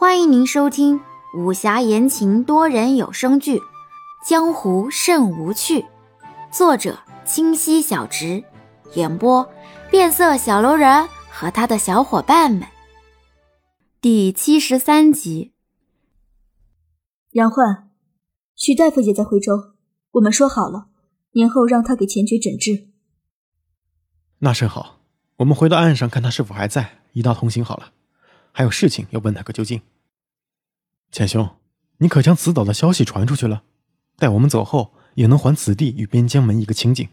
欢迎您收听武侠言情多人有声剧《江湖甚无趣》，作者清溪小直，演播变色小楼人和他的小伙伴们。第七十三集。杨焕，许大夫也在徽州，我们说好了，年后让他给钱爵诊治。那甚好，我们回到岸上看他是否还在，一道同行好了。还有事情要问他个究竟。钱兄，你可将此岛的消息传出去了？待我们走后，也能还此地与边疆门一个清净。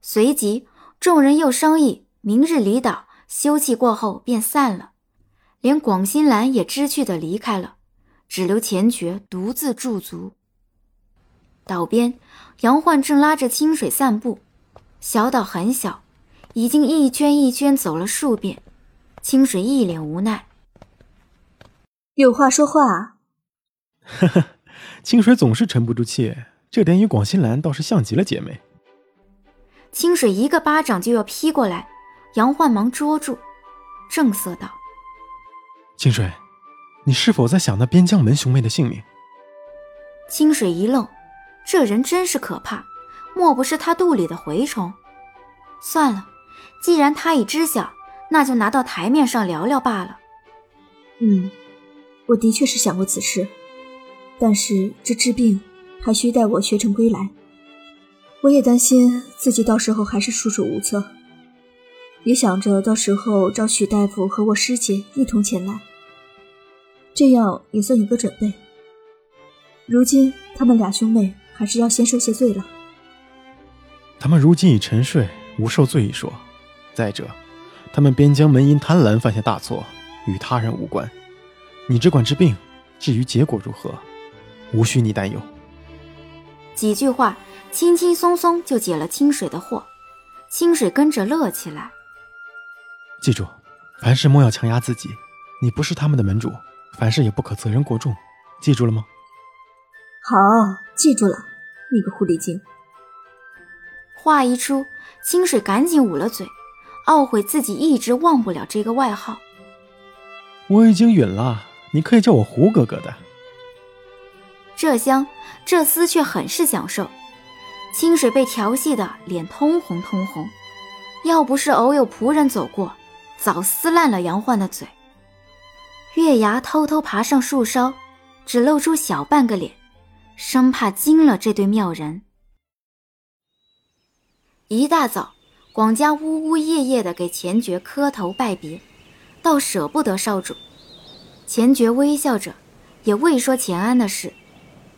随即，众人又商议，明日离岛休憩过后便散了。连广新兰也知趣的离开了，只留钱爵独自驻足。岛边，杨焕正拉着清水散步。小岛很小，已经一圈一圈走了数遍。清水一脸无奈：“有话说话啊。”呵呵，清水总是沉不住气，这点与广心兰倒是像极了姐妹。清水一个巴掌就要劈过来，杨焕忙捉住，正色道：“清水，你是否在想那边疆门兄妹的性命？”清水一愣，这人真是可怕，莫不是他肚里的蛔虫？算了，既然他已知晓。那就拿到台面上聊聊罢了。嗯，我的确是想过此事，但是这治病还需待我学成归来。我也担心自己到时候还是束手无策，也想着到时候找许大夫和我师姐一同前来，这样也算有个准备。如今他们俩兄妹还是要先受些罪了。他们如今已沉睡，无受罪一说。再者。他们边疆门因贪婪犯下大错，与他人无关。你只管治病，至于结果如何，无需你担忧。几句话，轻轻松松就解了清水的惑。清水跟着乐起来。记住，凡事莫要强压自己。你不是他们的门主，凡事也不可责任过重。记住了吗？好，记住了。那个狐狸精。话一出，清水赶紧捂了嘴。懊悔自己一直忘不了这个外号。我已经允了，你可以叫我胡哥哥的。这厢这厮却很是享受。清水被调戏的脸通红通红，要不是偶有仆人走过，早撕烂了杨焕的嘴。月牙偷偷爬上树梢，只露出小半个脸，生怕惊了这对妙人。一大早。广家呜呜咽咽地给钱爵磕头拜别，倒舍不得少主。钱爵微笑着，也未说钱安的事，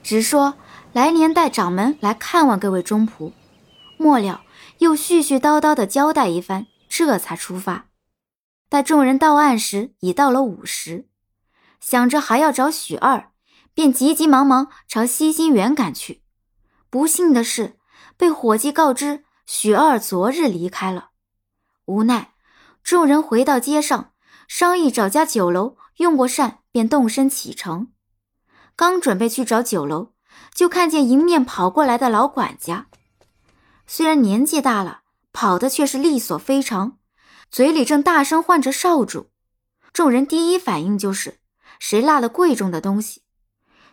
只说来年带掌门来看望各位忠仆。末了，又絮絮叨叨地交代一番，这才出发。待众人到岸时，已到了午时，想着还要找许二，便急急忙忙朝西新园赶去。不幸的是，被伙计告知。许二昨日离开了，无奈，众人回到街上，商议找家酒楼用过膳，便动身启程。刚准备去找酒楼，就看见迎面跑过来的老管家。虽然年纪大了，跑的却是利索非常，嘴里正大声唤着少主。众人第一反应就是谁落了贵重的东西，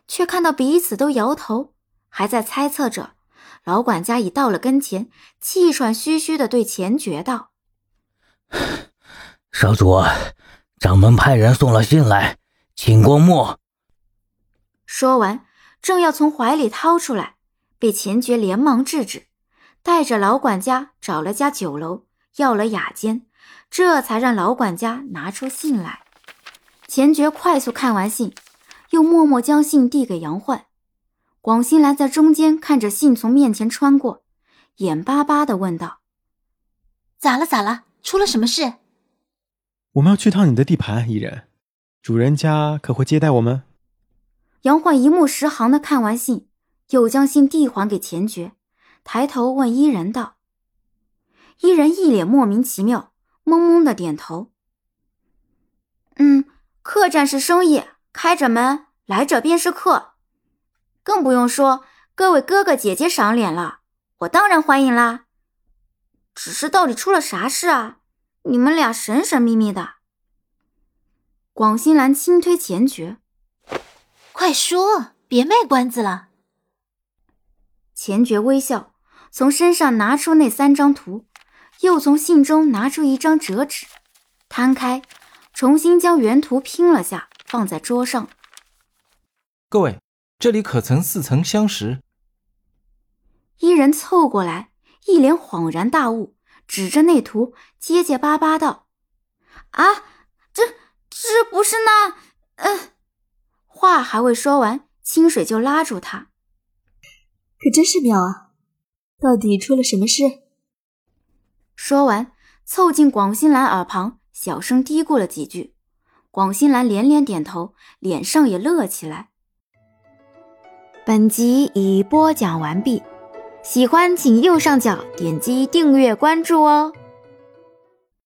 却看到彼此都摇头，还在猜测着。老管家已到了跟前，气喘吁吁的对钱爵道：“少主，掌门派人送了信来，请过目。”说完，正要从怀里掏出来，被钱爵连忙制止，带着老管家找了家酒楼，要了雅间，这才让老管家拿出信来。钱爵快速看完信，又默默将信递给杨焕。广兴兰在中间看着信从面前穿过，眼巴巴的问道：“咋了？咋了？出了什么事？”我们要去趟你的地盘，伊人，主人家可会接待我们？杨焕一目十行的看完信，又将信递还给钱爵，抬头问伊人道：“伊人一脸莫名其妙，懵懵的点头。嗯，客栈是生意，开着门，来者便是客。”更不用说各位哥哥姐姐赏脸了，我当然欢迎啦。只是到底出了啥事啊？你们俩神神秘秘的。广兴兰轻推钱爵：“快说，别卖关子了。”钱爵微笑，从身上拿出那三张图，又从信中拿出一张折纸，摊开，重新将原图拼了下，放在桌上。各位，这里可曾似曾相识？一人凑过来，一脸恍然大悟，指着那图，结结巴巴道：“啊，这这不是那……嗯……”话还未说完，清水就拉住他：“可真是妙啊！到底出了什么事？”说完，凑近广新兰耳旁，小声嘀咕了几句。广新兰连连点头，脸上也乐起来。本集已播讲完毕。喜欢请右上角点击订阅关注哦。